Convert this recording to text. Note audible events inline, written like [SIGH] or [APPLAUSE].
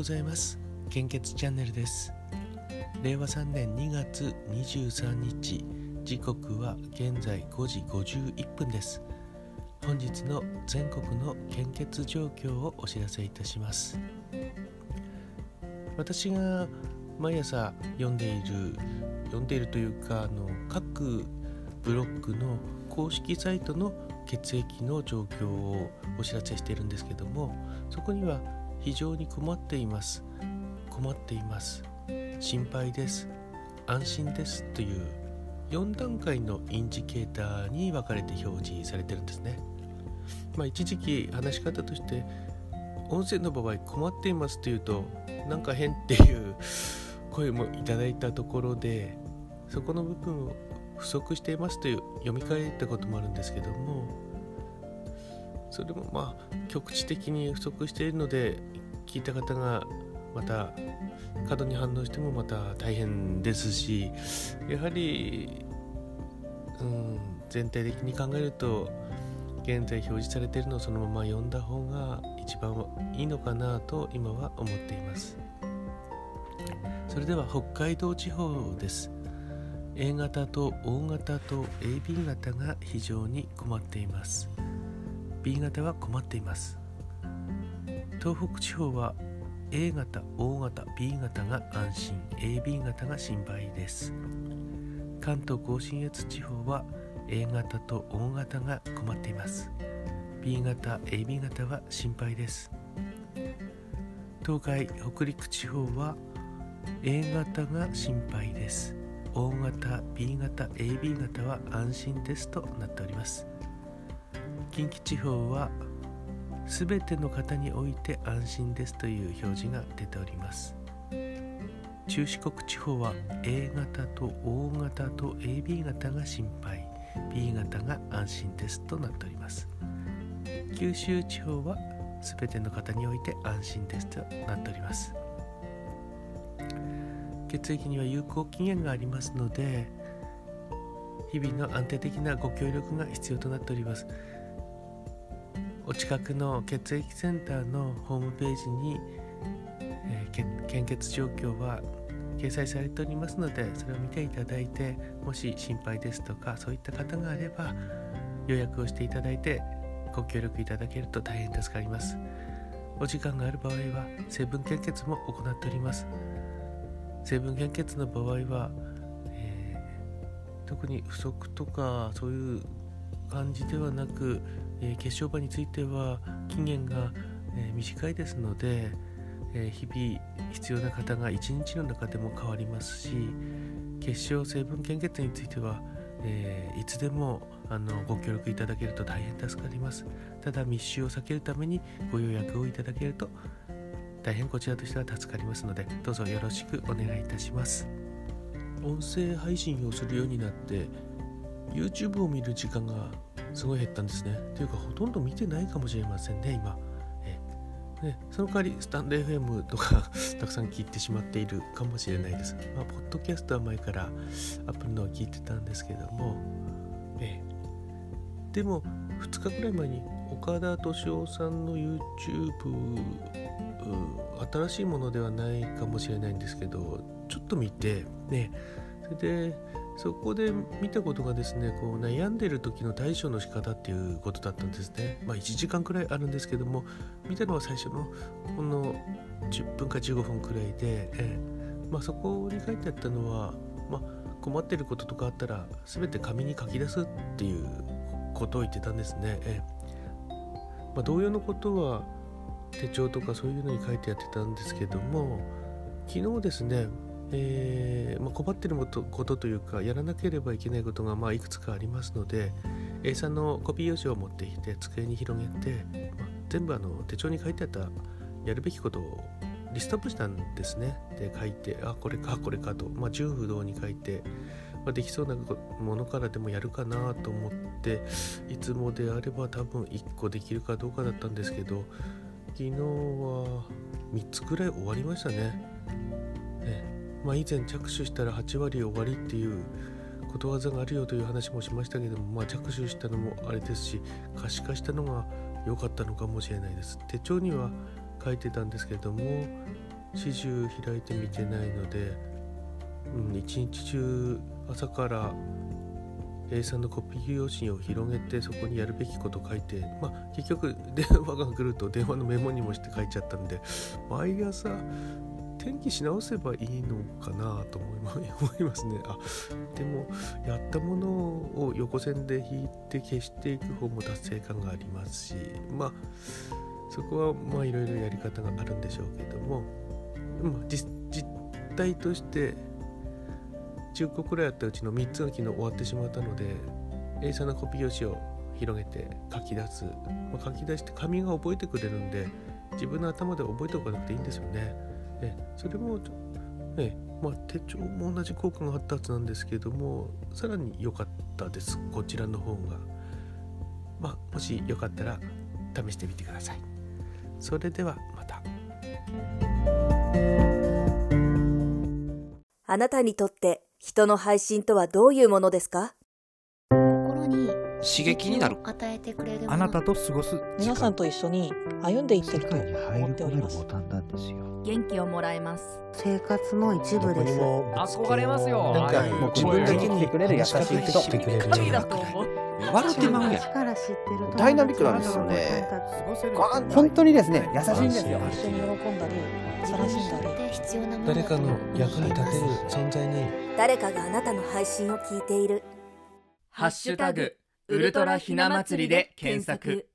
ございます。献血チャンネルです。令和3年2月23日時刻は現在5時51分です。本日の全国の献血状況をお知らせいたします。私が毎朝読んでいる読んでいるというかあの各ブロックの公式サイトの血液の状況をお知らせしているんですけどもそこには非常に困っています。困っています。心配です。安心ですという4段階のインジケーターに分かれて表示されてるんですね。まあ一時期話し方として音声の場合困っていますというとなんか変っていう声もいただいたところでそこの部分を不足していますという読み替えたこともあるんですけどもそれもまあ局地的に不足しているので聞いた方がまた過度に反応してもまた大変ですしやはり、うん、全体的に考えると現在表示されているのをそのまま読んだ方が一番いいのかなと今は思っています。それでは北海道地方です。A 型と O 型と AB 型が非常に困っています。B 型は困っています。東北地方は A 型 O 型 B 型が安心 AB 型が心配です。関東甲信越地方は A 型と O 型が困っています。B 型 AB 型は心配です。東海北陸地方は A 型が心配です。O 型 B 型 AB 型は安心ですとなっております。近畿地方は全ての方において安心ですという表示が出ております。中四国地方は A 型と O 型と AB 型が心配。B 型が安心ですとなっております。九州地方は全ての方において安心ですとなっております。血液には有効期限がありますので日々の安定的なご協力が必要となっております。お近くの血液センターのホームページに、えー、献血状況は掲載されておりますのでそれを見ていただいてもし心配ですとかそういった方があれば予約をしていただいてご協力いただけると大変助かります。お時間がある場合は成分献血も行っております。成分献血の場合は、えー、特に不足とかそういう感じではなく、えー、血小板については期限が、えー、短いですので、え日々必要な方が1日の中でも変わりますし血小成分献血については、えいつでもあのご協力いただけると大変助かります。ただ密集を避けるためにご予約をいただけると大変こちらとしては助かりますのでどうぞよろしくお願いいたします。音声配信をするようになって YouTube を見る時間がすごい減ったんですねというかほとんど見てないかもしれませんね今ね、その代わりスタンド FM とか [LAUGHS] たくさん聞いてしまっているかもしれないです。まあ、ポッドキャストは前からアップルのを聞いてたんですけども、えでも2日くらい前に岡田敏夫さんの YouTube 新しいものではないかもしれないんですけどちょっと見てねそれでそこで見たことがですねこう悩んでる時の対処の仕方っていうことだったんですね。まあ1時間くらいあるんですけども見たのは最初のほんの10分か15分くらいで、えまあ、そこに書いてあったのは、まあ、困ってることとかあったら全て紙に書き出すっていうことを言ってたんですね、えま、同様のことは手帳とかそういうのに書いてやってたんですけども昨日ですねえー、まあ、困ってることというかやらなければいけないことがまあいくつかありますので A3 のコピー用紙を持ってきて机に広げて、まあ、全部あの手帳に書いてあったやるべきことをリストアップしたんですねで書いてあこれかこれかと、まあ、純不動に書いて、まあ、できそうなものからでもやるかなと思っていつもであれば多分1個できるかどうかだったんですけど昨日は3つくらい終わりましたね。まあ、以前着手したら8割終わりっていうことわざがあるよという話もしましたけども、まあ、着手したのもあれですし可視化したのが良かったのかもしれないです。手帳には書いてたんですけれども始終開いてみてないので、うん、一日中朝から A さんのコピー用紙を広げてそこにやるべきこと書いて、まあ、結局電話が来ると電話のメモにもして書いちゃったんで毎朝天気し直せばいいのかなと思いますねあでもやったものを横線で引いて消していく方も達成感がありますしまあそこはまあいろいろやり方があるんでしょうけども、まあ、実態として10個くらいあったうちの3つが昨日終わってしまったので A さんのコピー用紙を広げて書き出す、まあ、書き出して紙が覚えてくれるんで自分の頭で覚えておかなくていいんですよね。えそれも、えまあ、手帳も同じ効果があったはずなんですけれどもさらに良かったですこちらの方が。まあ、もしよかったら試してみてください。それではまた。あなたにとって人の配信とはどういうものですか？刺激になる。与えてくれるあなたと過ごす皆さんと一緒に歩んでいってると世界に入思っておりますボタンなんですよ元気をもらえます。生活の一部です。憧れますよ。なんかもう自分だけにくれる優しい人。してくれる神だと思う笑ってまうやダイナミックなんですよね。本当にですね優しいんですよ。一緒に喜んだり悲しんだり。で必要なもの誰かの役に立てる存在に。誰かがあなたの配信を聞いている。ハッシュタグウルトラひな祭りで検索。